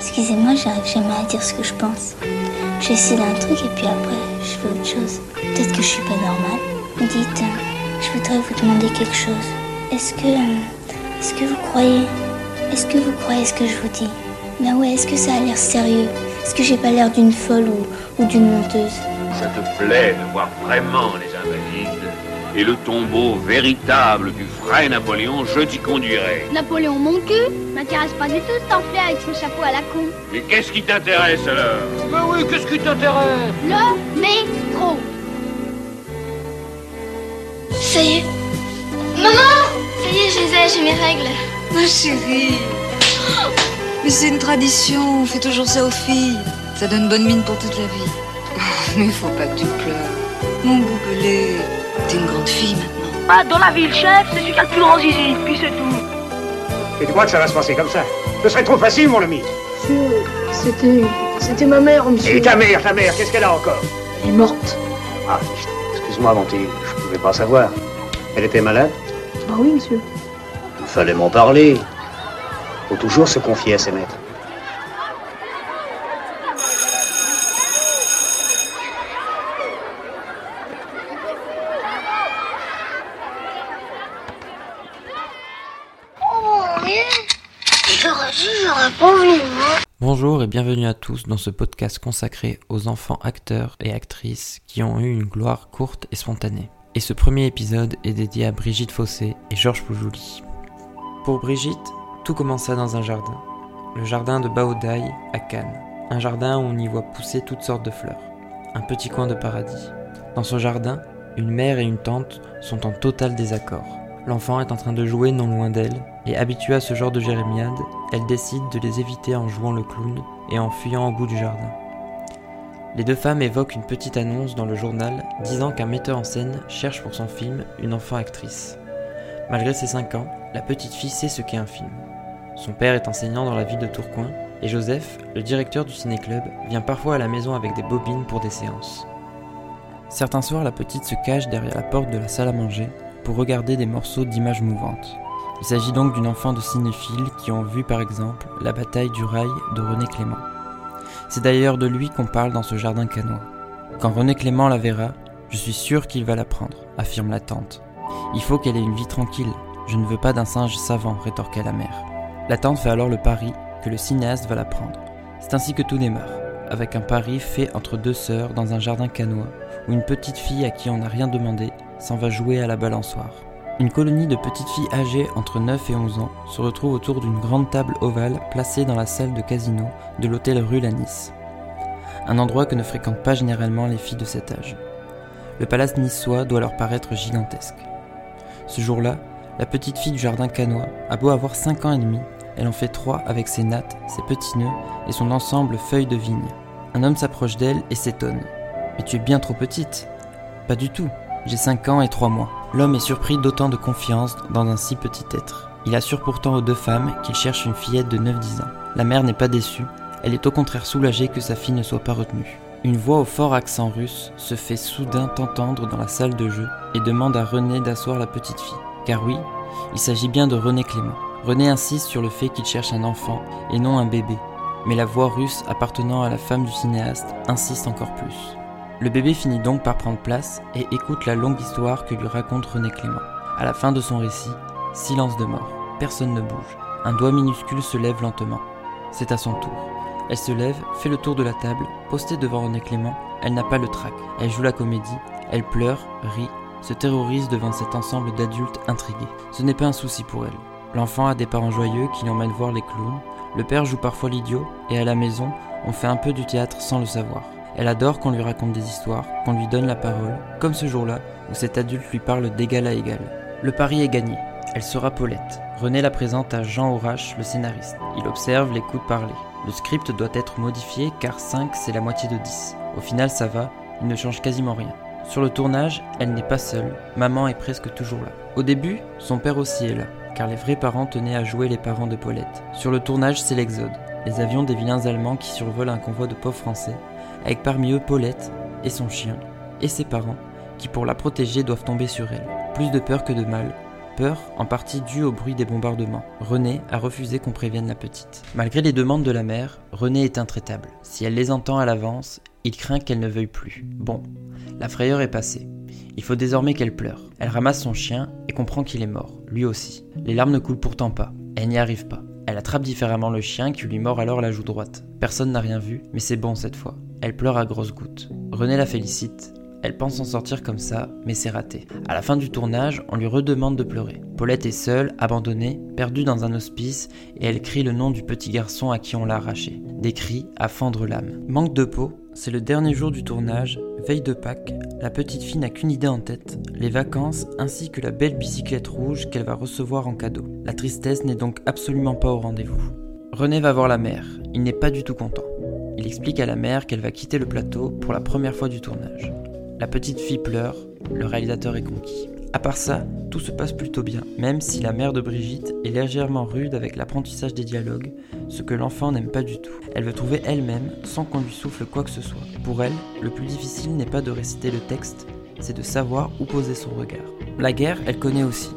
Excusez-moi, j'arrive jamais à dire ce que je pense. J'essaie d'un truc et puis après, je fais autre chose. Peut-être que je suis pas normale. Dites, euh, je voudrais vous demander quelque chose. Est-ce que. euh, Est-ce que vous croyez. Est-ce que vous croyez ce que je vous dis? Ben ouais, est-ce que ça a l'air sérieux? Est-ce que j'ai pas l'air d'une folle ou, d'une menteuse? Ça te plaît de voir vraiment les invalides et le tombeau véritable du vrai Napoléon, je t'y conduirai. Napoléon mon cul m'intéresse pas du tout cet enflé avec son chapeau à la con. Mais qu'est-ce qui t'intéresse alors? Mais oui, qu'est-ce qui t'intéresse? Le métro. Ça y est. Maman Ça y est, je les ai, j'ai mes règles. Ma chérie. Mais c'est une tradition, on fait toujours ça aux filles. Ça donne bonne mine pour toute la vie. Mais il faut pas que tu pleures. Mon boubelé, t'es une grande fille maintenant. Bah, dans la ville, chef, c'est celui qui a le plus grand zizi, puis c'est tout. Et tu crois que ça va se passer comme ça? Ce serait trop facile, mon ami. C'était. C'était ma mère, monsieur. Et ta mère, ta mère, qu'est-ce qu'elle a encore? Elle est morte. Ah, excuse-moi, mon petit, je pouvais pas savoir. Elle était malade? Ah oui, monsieur. Il fallait m'en parler. Faut toujours se confier à ses maîtres. J'aurais dit, j'aurais pas voulu, moi. Bonjour et bienvenue à tous dans ce podcast consacré aux enfants acteurs et actrices qui ont eu une gloire courte et spontanée. Et ce premier épisode est dédié à Brigitte Fossé et Georges Poujouli. Pour Brigitte, tout commença dans un jardin. Le jardin de Baodaï à Cannes. Un jardin où on y voit pousser toutes sortes de fleurs. Un petit coin de paradis. Dans ce jardin, une mère et une tante sont en total désaccord. L'enfant est en train de jouer non loin d'elle, et habituée à ce genre de jérémiade, elle décide de les éviter en jouant le clown et en fuyant au bout du jardin. Les deux femmes évoquent une petite annonce dans le journal disant qu'un metteur en scène cherche pour son film une enfant actrice. Malgré ses 5 ans, la petite fille sait ce qu'est un film. Son père est enseignant dans la ville de Tourcoing, et Joseph, le directeur du ciné-club, vient parfois à la maison avec des bobines pour des séances. Certains soirs, la petite se cache derrière la porte de la salle à manger pour regarder des morceaux d'images mouvantes. Il s'agit donc d'une enfant de cinéphiles qui ont vu par exemple la bataille du rail de René Clément. C'est d'ailleurs de lui qu'on parle dans ce jardin canois. Quand René Clément la verra, je suis sûr qu'il va la prendre, affirme la tante. Il faut qu'elle ait une vie tranquille, je ne veux pas d'un singe savant, rétorqua la mère. La tante fait alors le pari que le cinéaste va la prendre. C'est ainsi que tout démarre, avec un pari fait entre deux sœurs dans un jardin canois, où une petite fille à qui on n'a rien demandé s'en va jouer à la balançoire. Une colonie de petites filles âgées entre 9 et 11 ans se retrouve autour d'une grande table ovale placée dans la salle de casino de l'hôtel rue Nice. Un endroit que ne fréquentent pas généralement les filles de cet âge. Le palace niçois doit leur paraître gigantesque. Ce jour-là, la petite fille du jardin canois a beau avoir 5 ans et demi, elle en fait 3 avec ses nattes, ses petits nœuds et son ensemble feuilles de vigne. Un homme s'approche d'elle et s'étonne. Mais tu es bien trop petite. Pas du tout, j'ai 5 ans et 3 mois. L'homme est surpris d'autant de confiance dans un si petit être. Il assure pourtant aux deux femmes qu'il cherche une fillette de 9-10 ans. La mère n'est pas déçue, elle est au contraire soulagée que sa fille ne soit pas retenue. Une voix au fort accent russe se fait soudain entendre dans la salle de jeu et demande à René d'asseoir la petite fille. Car oui, il s'agit bien de René Clément. René insiste sur le fait qu'il cherche un enfant et non un bébé. Mais la voix russe appartenant à la femme du cinéaste insiste encore plus. Le bébé finit donc par prendre place et écoute la longue histoire que lui raconte René Clément. À la fin de son récit, silence de mort. Personne ne bouge. Un doigt minuscule se lève lentement. C'est à son tour. Elle se lève, fait le tour de la table, postée devant René Clément. Elle n'a pas le trac. Elle joue la comédie. Elle pleure, rit, se terrorise devant cet ensemble d'adultes intrigués. Ce n'est pas un souci pour elle. L'enfant a des parents joyeux qui l'emmènent voir les clowns. Le père joue parfois l'idiot et à la maison, on fait un peu du théâtre sans le savoir. Elle adore qu'on lui raconte des histoires, qu'on lui donne la parole, comme ce jour-là où cet adulte lui parle d'égal à égal. Le pari est gagné. Elle sera Paulette. René la présente à Jean Aurache, le scénariste. Il observe, l'écoute parler. Le script doit être modifié car 5 c'est la moitié de 10. Au final ça va, il ne change quasiment rien. Sur le tournage, elle n'est pas seule, maman est presque toujours là. Au début, son père aussi est là, car les vrais parents tenaient à jouer les parents de Paulette. Sur le tournage, c'est l'exode. Les avions des vilains allemands qui survolent un convoi de pauvres français, avec parmi eux Paulette et son chien, et ses parents, qui pour la protéger doivent tomber sur elle. Plus de peur que de mal, peur, en partie due au bruit des bombardements. René a refusé qu'on prévienne la petite. Malgré les demandes de la mère, René est intraitable. Si elle les entend à l'avance, il craint qu'elle ne veuille plus. Bon, la frayeur est passée. Il faut désormais qu'elle pleure. Elle ramasse son chien et comprend qu'il est mort, lui aussi. Les larmes ne coulent pourtant pas. Elle n'y arrive pas. Elle attrape différemment le chien qui lui mord alors la joue droite. Personne n'a rien vu, mais c'est bon cette fois. Elle pleure à grosses gouttes. René la félicite. Elle pense s'en sortir comme ça, mais c'est raté. À la fin du tournage, on lui redemande de pleurer. Paulette est seule, abandonnée, perdue dans un hospice, et elle crie le nom du petit garçon à qui on l'a arraché. Des cris à fendre l'âme. Manque de peau, c'est le dernier jour du tournage, veille de Pâques, la petite fille n'a qu'une idée en tête, les vacances ainsi que la belle bicyclette rouge qu'elle va recevoir en cadeau. La tristesse n'est donc absolument pas au rendez-vous. René va voir la mère, il n'est pas du tout content. Il explique à la mère qu'elle va quitter le plateau pour la première fois du tournage. La petite fille pleure, le réalisateur est conquis. À part ça, tout se passe plutôt bien, même si la mère de Brigitte est légèrement rude avec l'apprentissage des dialogues, ce que l'enfant n'aime pas du tout. Elle veut trouver elle-même sans qu'on lui souffle quoi que ce soit. Pour elle, le plus difficile n'est pas de réciter le texte, c'est de savoir où poser son regard. La guerre, elle connaît aussi.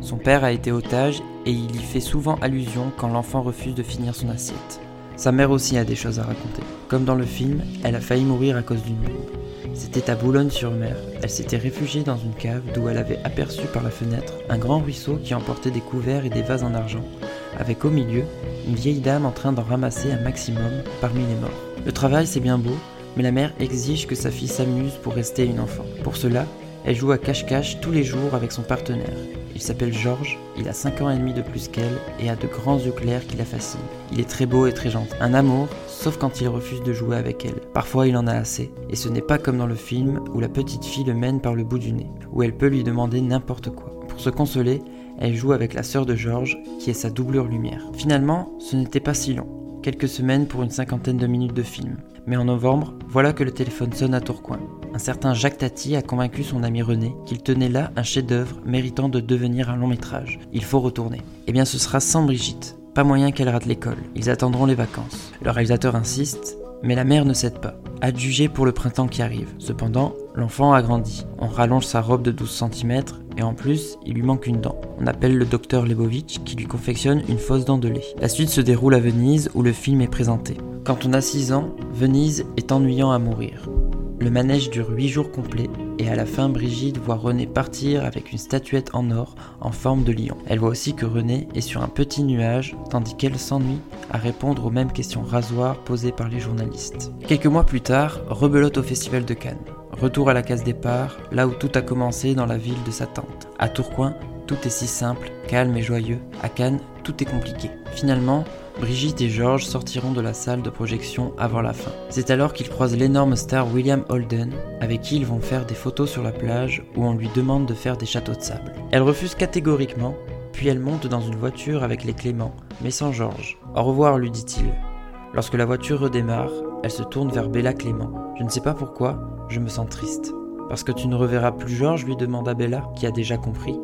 Son père a été otage et il y fait souvent allusion quand l'enfant refuse de finir son assiette. Sa mère aussi a des choses à raconter. Comme dans le film, elle a failli mourir à cause d'une bombe. C'était à Boulogne-sur-Mer. Elle s'était réfugiée dans une cave d'où elle avait aperçu par la fenêtre un grand ruisseau qui emportait des couverts et des vases en argent, avec au milieu une vieille dame en train d'en ramasser un maximum parmi les morts. Le travail c'est bien beau, mais la mère exige que sa fille s'amuse pour rester une enfant. Pour cela, elle joue à cache-cache tous les jours avec son partenaire. Il s'appelle Georges, il a 5 ans et demi de plus qu'elle et a de grands yeux clairs qui la fascinent. Il est très beau et très gentil. Un amour, sauf quand il refuse de jouer avec elle. Parfois il en a assez, et ce n'est pas comme dans le film où la petite fille le mène par le bout du nez, où elle peut lui demander n'importe quoi. Pour se consoler, elle joue avec la sœur de Georges, qui est sa doublure lumière. Finalement, ce n'était pas si long, quelques semaines pour une cinquantaine de minutes de film. Mais en novembre, voilà que le téléphone sonne à Tourcoing. Un certain Jacques Tati a convaincu son ami René qu'il tenait là un chef-d'œuvre méritant de devenir un long métrage. Il faut retourner. Eh bien, ce sera sans Brigitte. Pas moyen qu'elle rate l'école. Ils attendront les vacances. Le réalisateur insiste, mais la mère ne cède pas. Adjugé pour le printemps qui arrive. Cependant, l'enfant a grandi. On rallonge sa robe de 12 cm et en plus, il lui manque une dent. On appelle le docteur Lebovitch qui lui confectionne une fausse dent de lait. La suite se déroule à Venise où le film est présenté. Quand on a 6 ans, Venise est ennuyant à mourir. Le manège dure 8 jours complets et à la fin Brigitte voit René partir avec une statuette en or en forme de lion. Elle voit aussi que René est sur un petit nuage tandis qu'elle s'ennuie à répondre aux mêmes questions rasoirs posées par les journalistes. Quelques mois plus tard, rebelote au festival de Cannes. Retour à la case départ, là où tout a commencé dans la ville de sa tante. À Tourcoing, tout est si simple, calme et joyeux. À Cannes, tout est compliqué. Finalement, Brigitte et George sortiront de la salle de projection avant la fin. C'est alors qu'ils croisent l'énorme star William Holden, avec qui ils vont faire des photos sur la plage où on lui demande de faire des châteaux de sable. Elle refuse catégoriquement, puis elle monte dans une voiture avec les Clément, mais sans George. Au revoir, lui dit-il. Lorsque la voiture redémarre, elle se tourne vers Bella Clément. Je ne sais pas pourquoi, je me sens triste. Parce que tu ne reverras plus George lui demanda Bella, qui a déjà compris.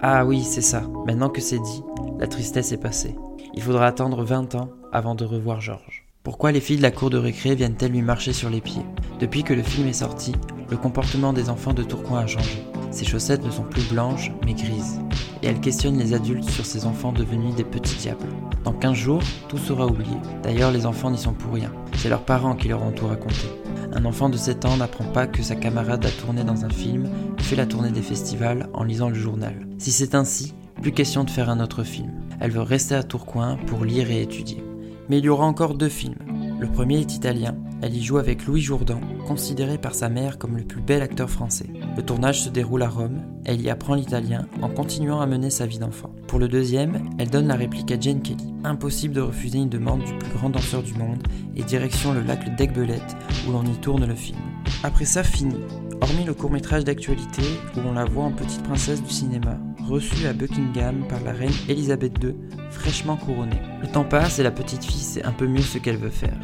Ah oui, c'est ça. Maintenant que c'est dit, la tristesse est passée. Il faudra attendre 20 ans avant de revoir Georges. Pourquoi les filles de la cour de récré viennent-elles lui marcher sur les pieds? Depuis que le film est sorti, le comportement des enfants de Tourcoing a changé. Ses chaussettes ne sont plus blanches, mais grises. Et elle questionne les adultes sur ces enfants devenus des petits diables. Dans 15 jours, tout sera oublié. D'ailleurs, les enfants n'y sont pour rien. C'est leurs parents qui leur ont tout raconté. Un enfant de 7 ans n'apprend pas que sa camarade a tourné dans un film, fait la tournée des festivals en lisant le journal. Si c'est ainsi, plus question de faire un autre film. Elle veut rester à Tourcoing pour lire et étudier. Mais il y aura encore deux films. Le premier est italien, elle y joue avec Louis Jourdan, considéré par sa mère comme le plus bel acteur français. Le tournage se déroule à Rome, elle y apprend l'italien en continuant à mener sa vie d'enfant. Pour le deuxième, elle donne la réplique à Jane Kelly. Impossible de refuser une demande du plus grand danseur du monde et direction le lac d'Aigbelette où l'on y tourne le film. Après ça, fini. Hormis le court métrage d'actualité où on la voit en petite princesse du cinéma, reçue à Buckingham par la reine Elisabeth II, fraîchement couronnée. Le temps passe et la petite fille sait un peu mieux ce qu'elle veut faire.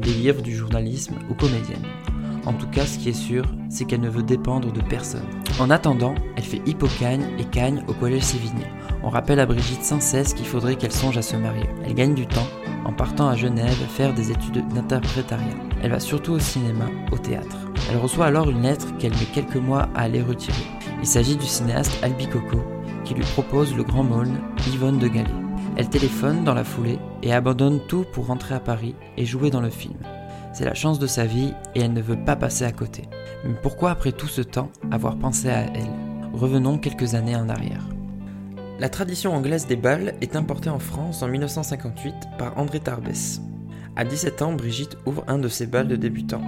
Des livres, du journalisme ou comédienne. En tout cas, ce qui est sûr, c'est qu'elle ne veut dépendre de personne. En attendant, elle fait hippocagne et cagne au collège Sévigné. On rappelle à Brigitte sans cesse qu'il faudrait qu'elle songe à se marier. Elle gagne du temps en partant à Genève faire des études d'interprétariat. Elle va surtout au cinéma, au théâtre. Elle reçoit alors une lettre qu'elle met quelques mois à aller retirer. Il s'agit du cinéaste Albi Coco, qui lui propose le grand mône, Yvonne de Galais. Elle téléphone dans la foulée et abandonne tout pour rentrer à Paris et jouer dans le film. C'est la chance de sa vie et elle ne veut pas passer à côté. Mais pourquoi après tout ce temps avoir pensé à elle? Revenons quelques années en arrière. La tradition anglaise des balles est importée en France en 1958 par André Tarbès. À 17 ans, Brigitte ouvre un de ses balles de débutant.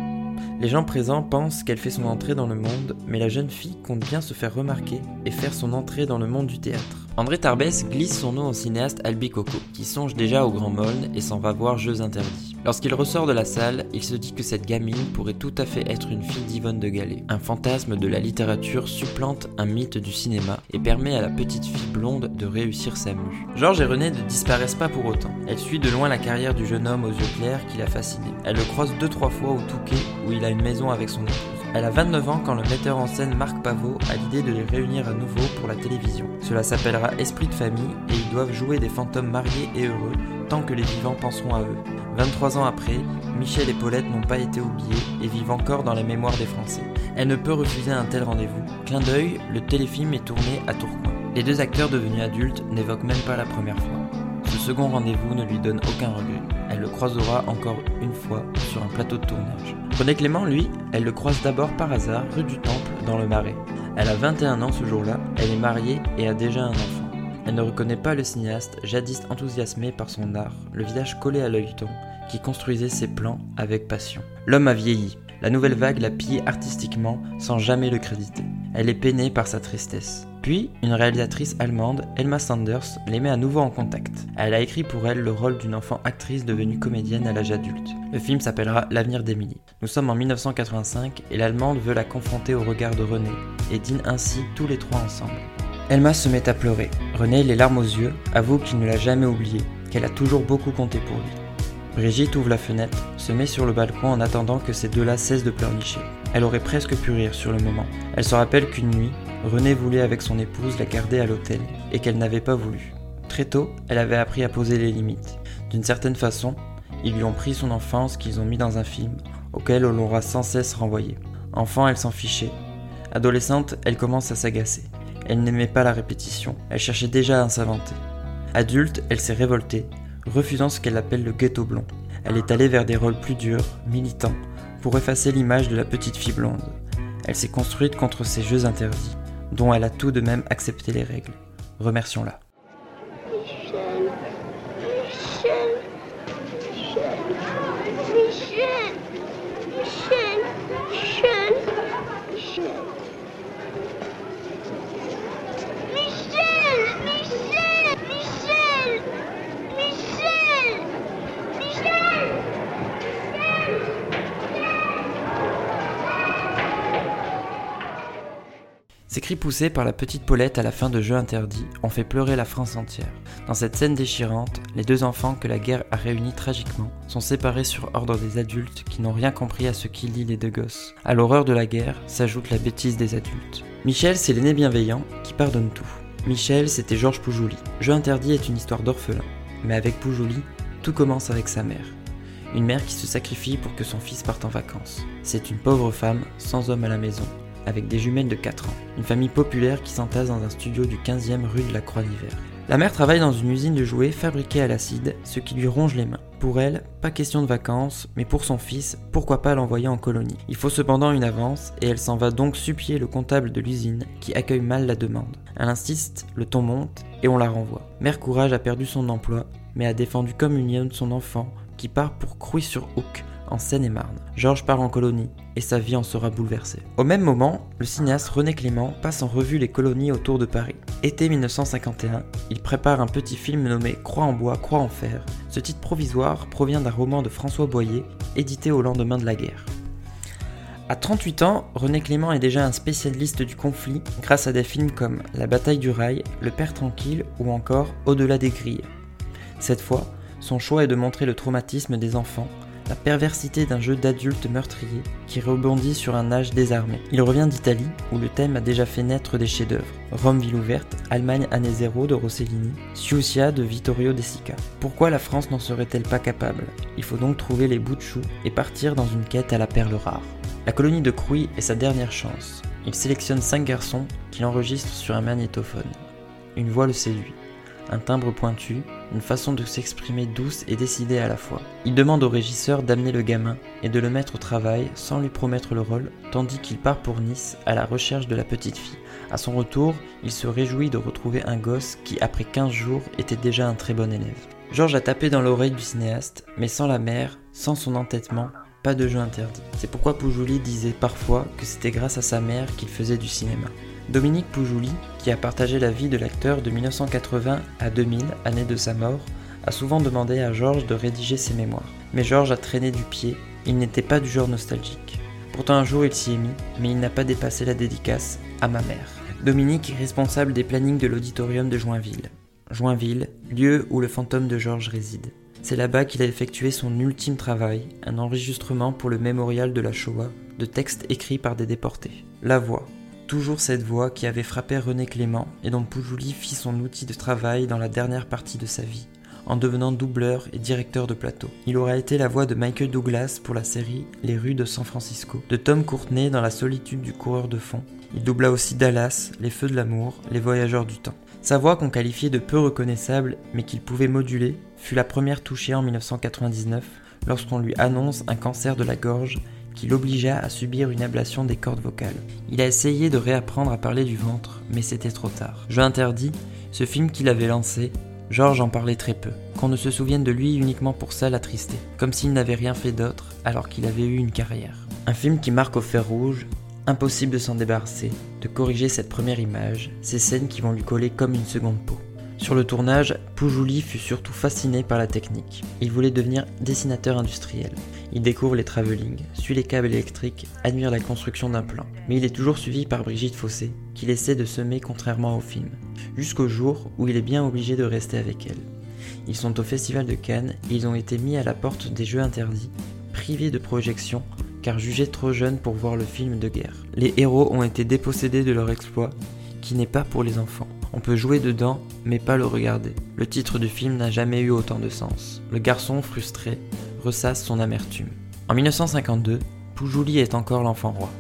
Les gens présents pensent qu'elle fait son entrée dans le monde, mais la jeune fille compte bien se faire remarquer et faire son entrée dans le monde du théâtre. André Tarbès glisse son nom au cinéaste Albi Coco, qui songe déjà au Grand Moln et s'en va voir Jeux interdits. Lorsqu'il ressort de la salle, il se dit que cette gamine pourrait tout à fait être une fille d'Yvonne de Galais. Un fantasme de la littérature supplante un mythe du cinéma et permet à la petite fille blonde de réussir sa mue. Georges et René ne disparaissent pas pour autant. Elle suit de loin la carrière du jeune homme aux yeux clairs qui l'a fasciné. Elle le croise deux trois fois au Touquet où il a une maison avec son épouse. Elle a 29 ans quand le metteur en scène Marc Pavot a l'idée de les réunir à nouveau pour la télévision. Cela s'appellera Esprit de famille et ils doivent jouer des fantômes mariés et heureux tant que les vivants penseront à eux. 23 ans après, Michel et Paulette n'ont pas été oubliés et vivent encore dans la mémoire des Français. Elle ne peut refuser un tel rendez-vous. Clin d'œil, le téléfilm est tourné à Tourcoing. Les deux acteurs devenus adultes n'évoquent même pas la première fois. Ce second rendez-vous ne lui donne aucun regret. Elle le croisera encore une fois sur un plateau de tournage. René Clément, lui, elle le croise d'abord par hasard rue du Temple dans le Marais. Elle a 21 ans ce jour-là, elle est mariée et a déjà un enfant. Elle ne reconnaît pas le cinéaste, jadis enthousiasmé par son art, le visage collé à l'œilleton, qui construisait ses plans avec passion. L'homme a vieilli. La nouvelle vague l'a pillé artistiquement sans jamais le créditer. Elle est peinée par sa tristesse. Puis, une réalisatrice allemande, Elma Sanders, les met à nouveau en contact. Elle a écrit pour elle le rôle d'une enfant actrice devenue comédienne à l'âge adulte. Le film s'appellera L'avenir d'Emily. Nous sommes en 1985 et l'allemande veut la confronter au regard de René et dîne ainsi tous les trois ensemble. Elma se met à pleurer. René, les larmes aux yeux, avoue qu'il ne l'a jamais oublié, qu'elle a toujours beaucoup compté pour lui. Brigitte ouvre la fenêtre, se met sur le balcon en attendant que ces deux-là cessent de pleurnicher. Elle aurait presque pu rire sur le moment. Elle se rappelle qu'une nuit, René voulait avec son épouse la garder à l'hôtel et qu'elle n'avait pas voulu. Très tôt, elle avait appris à poser les limites. D'une certaine façon, ils lui ont pris son enfance qu'ils ont mis dans un film auquel on l'aura sans cesse renvoyé. Enfant, elle s'en fichait. Adolescente, elle commence à s'agacer. Elle n'aimait pas la répétition, elle cherchait déjà à s'inventer. Adulte, elle s'est révoltée, refusant ce qu'elle appelle le ghetto blond. Elle est allée vers des rôles plus durs, militants, pour effacer l'image de la petite fille blonde. Elle s'est construite contre ces jeux interdits dont elle a tout de même accepté les règles. Remercions-la. Michel, Michel, Michel, Michel, Michel, Michel, Michel. Michel, Michel, Michel, Michel, Michel. Ces cris poussés par la petite Paulette à la fin de Jeux interdits ont fait pleurer la France entière. Dans cette scène déchirante, les deux enfants que la guerre a réunis tragiquement sont séparés sur ordre des adultes qui n'ont rien compris à ce qui lie les deux gosses. À l'horreur de la guerre s'ajoute la bêtise des adultes. Michel, c'est l'aîné bienveillant qui pardonne tout. Michel, c'était Georges Poujouli. Jeux interdits est une histoire d'orphelin. Mais avec Poujouli, tout commence avec sa mère. Une mère qui se sacrifie pour que son fils parte en vacances. C'est une pauvre femme, sans homme à la maison, avec des jumelles de 4 ans. Une famille populaire qui s'entasse dans un studio du 15e rue de la Croix d'Hiver. La mère travaille dans une usine de jouets fabriquée à l'acide, ce qui lui ronge les mains. Pour elle, pas question de vacances, mais pour son fils, pourquoi pas l'envoyer en colonie? Il faut cependant une avance, et elle s'en va donc supplier le comptable de l'usine, qui accueille mal la demande. Elle insiste, le ton monte, et on la renvoie. Mère Courage a perdu son emploi, mais a défendu comme une lionne son enfant, qui part pour Crouy-sur-Ouc, en Seine-et-Marne. Georges part en colonie et sa vie en sera bouleversée. Au même moment, le cinéaste René Clément passe en revue les colonies autour de Paris. Été 1951, il prépare un petit film nommé Croix en bois, croix en fer. Ce titre provisoire provient d'un roman de François Boyer, édité au lendemain de la guerre. À 38 ans, René Clément est déjà un spécialiste du conflit grâce à des films comme La bataille du rail, Le père tranquille ou encore Au-delà des grilles. Cette fois, son choix est de montrer le traumatisme des enfants, la perversité d'un jeu d'adultes meurtriers qui rebondit sur un âge désarmé. Il revient d'Italie, où le thème a déjà fait naître des chefs-d'œuvre. Rome ville ouverte, Allemagne année zéro de Rossellini, Siusia de Vittorio De Sica. Pourquoi la France n'en serait-elle pas capable? Il faut donc trouver les bouts de chou et partir dans une quête à la perle rare. La colonie de Crouy est sa dernière chance. Il sélectionne cinq garçons qu'il enregistre sur un magnétophone. une voix le séduit. Un timbre pointu, une façon de s'exprimer douce et décidée à la fois. Il demande au régisseur d'amener le gamin et de le mettre au travail sans lui promettre le rôle, tandis qu'il part pour Nice à la recherche de la petite fille. À son retour, il se réjouit de retrouver un gosse qui, après 15 jours, était déjà un très bon élève. Georges a tapé dans l'oreille du cinéaste, mais sans la mère, sans son entêtement, pas de jeu interdit. C'est pourquoi Poujouli disait parfois que c'était grâce à sa mère qu'il faisait du cinéma. Dominique Poujouli, qui a partagé la vie de l'acteur de 1980 à 2000, année de sa mort, a souvent demandé à Georges de rédiger ses mémoires. Mais Georges a traîné du pied, il n'était pas du genre nostalgique. Pourtant un jour il s'y est mis, mais il n'a pas dépassé la dédicace à ma mère. Dominique est responsable des plannings de l'auditorium de Joinville. Joinville, lieu où le fantôme de Georges réside. C'est là-bas qu'il a effectué son ultime travail, un enregistrement pour le mémorial de la Shoah, de textes écrits par des déportés. La voix, toujours cette voix qui avait frappé René Clément et dont Poujouli fit son outil de travail dans la dernière partie de sa vie, en devenant doubleur et directeur de plateau. Il aura été la voix de Michael Douglas pour la série Les rues de San Francisco, de Tom Courtenay dans La solitude du coureur de fond. Il doubla aussi Dallas, Les feux de l'amour, Les voyageurs du temps. Sa voix qu'on qualifiait de peu reconnaissable mais qu'il pouvait moduler fut la première touchée en 1999 lorsqu'on lui annonce un cancer de la gorge qui l'obligea à subir une ablation des cordes vocales. Il a essayé de réapprendre à parler du ventre, mais c'était trop tard. Je interdis, ce film qu'il avait lancé, Georges en parlait très peu, qu'on ne se souvienne de lui uniquement pour ça l'attrister, comme s'il n'avait rien fait d'autre alors qu'il avait eu une carrière. Un film qui marque au fer rouge, impossible de s'en débarrasser, de corriger cette première image, ces scènes qui vont lui coller comme une seconde peau. Sur le tournage, Poujouli fut surtout fasciné par la technique. Il voulait devenir dessinateur industriel. Il découvre les travelling, suit les câbles électriques, admire la construction d'un plan. Mais il est toujours suivi par Brigitte Fossé, qu'il essaie de semer contrairement au film, jusqu'au jour où il est bien obligé de rester avec elle. Ils sont au Festival de Cannes et ils ont été mis à la porte des jeux interdits, privés de projection car jugés trop jeunes pour voir le film de guerre. Les héros ont été dépossédés de leur exploit, qui n'est pas pour les enfants. On peut jouer dedans, mais pas le regarder. Le titre du film n'a jamais eu autant de sens. Le garçon, frustré, ressasse son amertume. En 1952, Poujouli est encore l'enfant roi.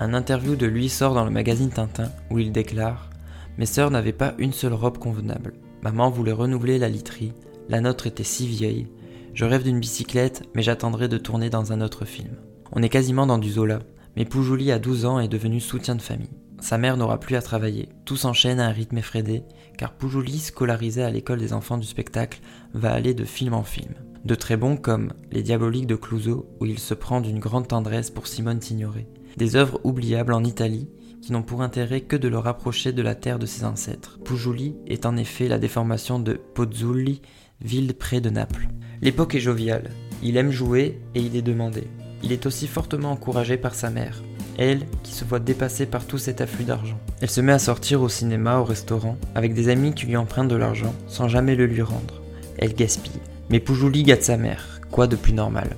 Un interview de lui sort dans le magazine Tintin où il déclare Mes sœurs n'avaient pas une seule robe convenable. Maman voulait renouveler la literie, la nôtre était si vieille. Je rêve d'une bicyclette, mais j'attendrai de tourner dans un autre film. On est quasiment dans du Zola, mais Poujouli à 12 ans est devenu soutien de famille. Sa mère n'aura plus à travailler. Tout s'enchaîne à un rythme effréné, car Poujouli, scolarisé à l'école des enfants du spectacle, va aller de film en film. De très bons comme Les Diaboliques de Clouseau, où il se prend d'une grande tendresse pour Simone Signoret. Des œuvres oubliables en Italie, qui n'ont pour intérêt que de le rapprocher de la terre de ses ancêtres. Poujouli est en effet la déformation de Pozzulli, ville près de Naples. L'époque est joviale, il aime jouer et il est demandé. Il est aussi fortement encouragé par sa mère, elle qui se voit dépassée par tout cet afflux d'argent. Elle se met à sortir au cinéma, au restaurant, avec des amis qui lui empruntent de l'argent sans jamais le lui rendre. Elle gaspille. Mais Poujouli gâte sa mère, quoi de plus normal?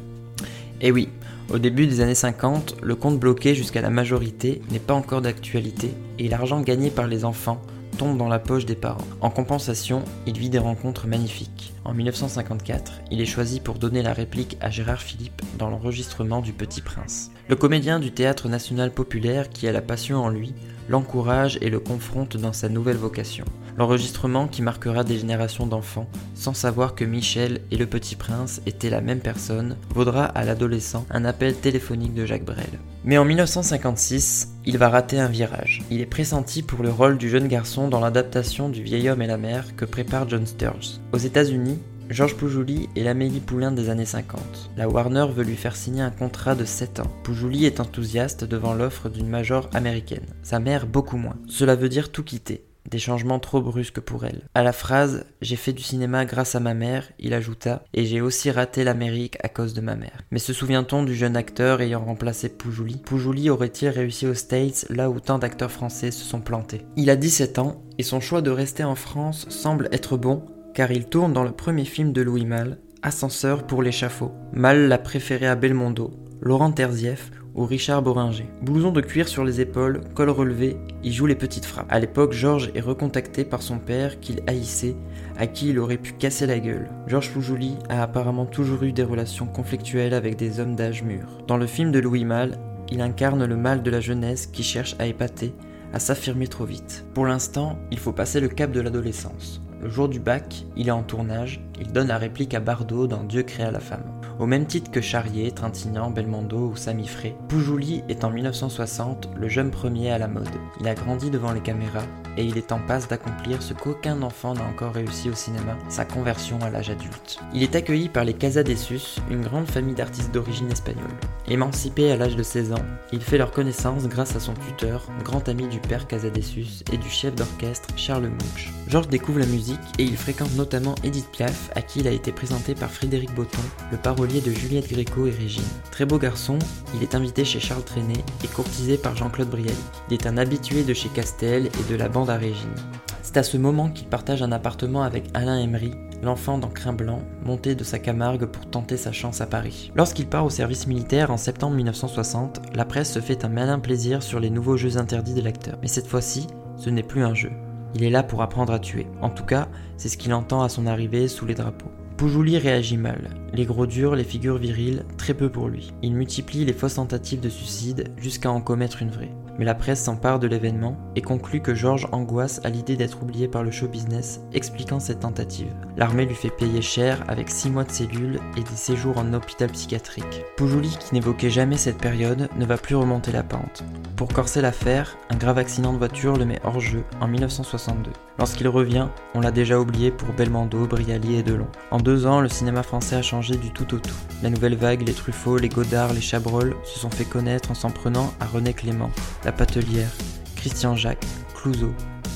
Eh oui, au début des années 50, le compte bloqué jusqu'à la majorité n'est pas encore d'actualité et l'argent gagné par les enfants dans la poche des parents. En compensation, il vit des rencontres magnifiques. En 1954, il est choisi pour donner la réplique à Gérard Philippe dans l'enregistrement du Petit Prince. Le comédien du théâtre national populaire qui a la passion en lui l'encourage et le confronte dans sa nouvelle vocation. L'enregistrement qui marquera des générations d'enfants, sans savoir que Michel et le petit prince étaient la même personne, vaudra à l'adolescent un appel téléphonique de Jacques Brel. Mais en 1956, il va rater un virage. Il est pressenti pour le rôle du jeune garçon dans l'adaptation du vieil homme et la mère que prépare John Sturges. Aux États-Unis, Georges Poujouli est l'Amélie Poulain des années 50. La Warner veut lui faire signer un contrat de 7 ans. Poujouli est enthousiaste devant l'offre d'une major américaine. Sa mère beaucoup moins. Cela veut dire tout quitter. Des changements trop brusques pour elle. À la phrase J'ai fait du cinéma grâce à ma mère, il ajouta Et j'ai aussi raté l'Amérique à cause de ma mère. Mais se souvient-on du jeune acteur ayant remplacé Poujouli? Poujouli aurait-il réussi aux States là où tant d'acteurs français se sont plantés? Il a 17 ans et son choix de rester en France semble être bon car il tourne dans le premier film de Louis Malle, Ascenseur pour l'échafaud. Malle l'a préféré à Belmondo, Laurent Terzieff ou Richard Boringer. Blouson de cuir sur les épaules, col relevé, il joue les petites frappes. À l'époque, Georges est recontacté par son père qu'il haïssait, à qui il aurait pu casser la gueule. Georges Poujouli a apparemment toujours eu des relations conflictuelles avec des hommes d'âge mûr. Dans le film de Louis Malle, il incarne le mal de la jeunesse qui cherche à épater, à s'affirmer trop vite. Pour l'instant, il faut passer le cap de l'adolescence. Le jour du bac, il est en tournage, il donne la réplique à Bardot dans Dieu créa la femme. Au même titre que Charrier, Trintignant, Belmondo ou Sami Frey, Poujouli est en 1960 le jeune premier à la mode. Il a grandi devant les caméras et il est en passe d'accomplir ce qu'aucun enfant n'a encore réussi au cinéma, sa conversion à l'âge adulte. Il est accueilli par les Casadesus, une grande famille d'artistes d'origine espagnole. Émancipé à l'âge de 16 ans, il fait leur connaissance grâce à son tuteur, grand ami du père Casadesus et du chef d'orchestre Charles Munch. Georges découvre la musique et il fréquente notamment Edith Piaf, à qui il a été présenté par Frédéric Botton, le parolier de Juliette Gréco et Régine. Très beau garçon, il est invité chez Charles Trenet et courtisé par Jean-Claude Brialy. Il est un habitué de chez Castel et de la bande à Régine. C'est à ce moment qu'il partage un appartement avec Alain Emery, l'enfant d'Encrin Blanc, monté de sa Camargue pour tenter sa chance à Paris. Lorsqu'il part au service militaire en septembre 1960, la presse se fait un malin plaisir sur les nouveaux jeux interdits de l'acteur. Mais cette fois-ci, ce n'est plus un jeu. Il est là pour apprendre à tuer. En tout cas, c'est ce qu'il entend à son arrivée sous les drapeaux. Poujouli réagit mal. Les gros durs, les figures viriles, très peu pour lui. Il multiplie les fausses tentatives de suicide jusqu'à en commettre une vraie. Mais la presse s'empare de l'événement et conclut que Georges angoisse à l'idée d'être oublié par le show business, expliquant cette tentative. L'armée lui fait payer cher avec 6 mois de cellules et des séjours en hôpital psychiatrique. Poujouli, qui n'évoquait jamais cette période, ne va plus remonter la pente. Pour corser l'affaire, un grave accident de voiture le met hors jeu en 1962. Lorsqu'il revient, on l'a déjà oublié pour Belmondo, Brialy et Delon. En deux ans, le cinéma français a changé du tout au tout. La nouvelle vague, les Truffaut, les Godard, les Chabrol se sont fait connaître en s'en prenant à René Clément, Patelière, Christian Jacques, Clouseau,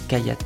Caillat.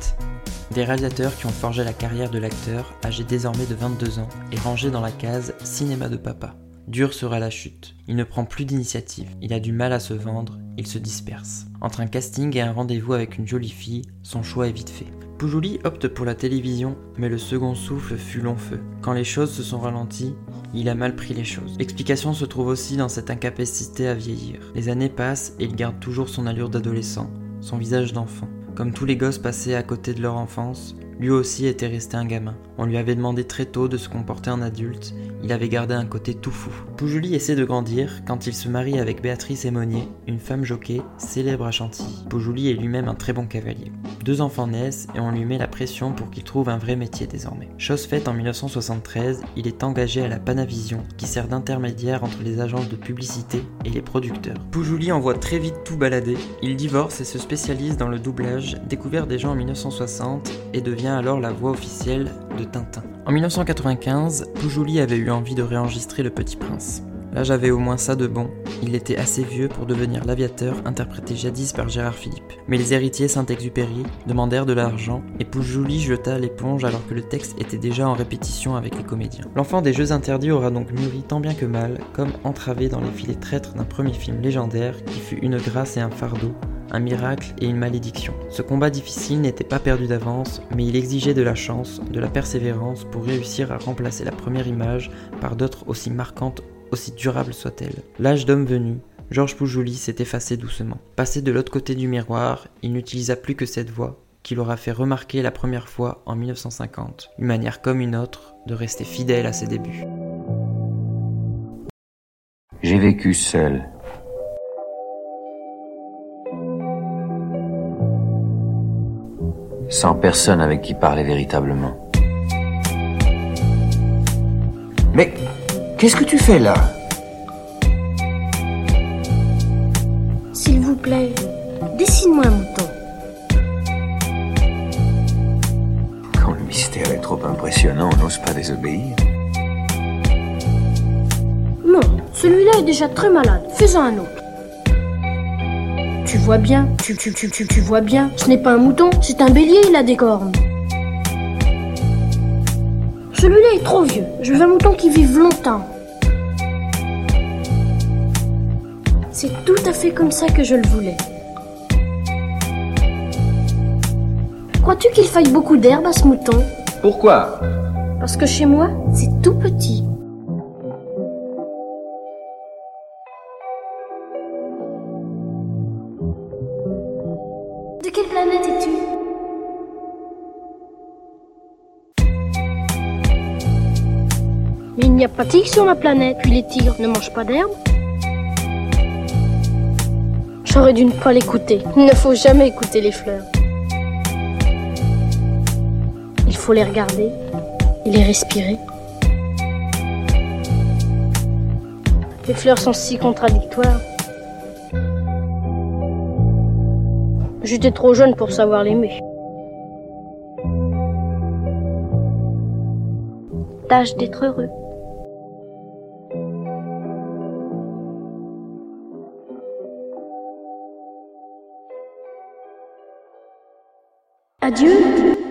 Des réalisateurs qui ont forgé la carrière de l'acteur, âgé désormais de 22 ans, et rangé dans la case cinéma de papa. Dure sera la chute. Il ne prend plus d'initiative. Il a du mal à se vendre. Il se disperse. Entre un casting et un rendez-vous avec une jolie fille, son choix est vite fait. Poujouli opte pour la télévision, mais le second souffle fut long feu. Quand les choses se sont ralenties, il a mal pris les choses. L'explication se trouve aussi dans cette incapacité à vieillir. Les années passent et il garde toujours son allure d'adolescent, son visage d'enfant. Comme tous les gosses passés à côté de leur enfance, lui aussi était resté un gamin. On lui avait demandé très tôt de se comporter en adulte, il avait gardé un côté tout fou. Poujouli essaie de grandir quand il se marie avec Béatrice Aymonier, une femme jockey célèbre à Chantilly. Poujouli est lui-même un très bon cavalier. Deux enfants naissent et on lui met la pression pour qu'il trouve un vrai métier désormais. Chose faite en 1973, il est engagé à la Panavision, qui sert d'intermédiaire entre les agences de publicité et les producteurs. Poujouli envoie très vite tout balader, il divorce et se spécialise dans le doublage, découvert déjà en 1960 et devient alors la voix officielle de Tintin. En 1995, Poujouli avait eu envie de réenregistrer Le Petit Prince. Là j'avais au moins ça de bon, il était assez vieux pour devenir l'aviateur interprété jadis par Gérard Philippe. Mais les héritiers Saint-Exupéry demandèrent de l'argent et Poujouli jeta l'éponge alors que le texte était déjà en répétition avec les comédiens. L'enfant des Jeux interdits aura donc mûri tant bien que mal, comme entravé dans les filets traîtres d'un premier film légendaire qui fut une grâce et un fardeau, un miracle et une malédiction. Ce combat difficile n'était pas perdu d'avance, mais il exigeait de la chance, de la persévérance pour réussir à remplacer la première image par d'autres aussi marquantes aussi durable soit-elle. L'âge d'homme venu, Georges Poujouli s'est effacé doucement. Passé de l'autre côté du miroir, il n'utilisa plus que cette voix qui l'aura fait remarquer la première fois en 1950, une manière comme une autre de rester fidèle à ses débuts. J'ai vécu seul. Sans personne avec qui parler véritablement. Mais Qu'est-ce que tu fais là? S'il vous plaît, dessine-moi un mouton. Quand le mystère est trop impressionnant, on n'ose pas désobéir. Non, celui-là est déjà très malade. Fais-en un autre. Tu vois bien, tu, tu, tu, tu, tu vois bien. Ce n'est pas un mouton, c'est un bélier, il a des cornes. Celui-là est trop vieux. Je veux un mouton qui vive longtemps. C'est tout à fait comme ça que je le voulais. Crois-tu qu'il faille beaucoup d'herbe à ce mouton? Pourquoi? Parce que chez moi, c'est tout petit. N'y a pas de tigre sur ma planète, puis les tigres ne mangent pas d'herbe. J'aurais dû ne pas l'écouter. Il ne faut jamais écouter les fleurs. Il faut les regarder et les respirer. Les fleurs sont si contradictoires. J'étais trop jeune pour savoir l'aimer. Tâche d'être heureux. Adieu.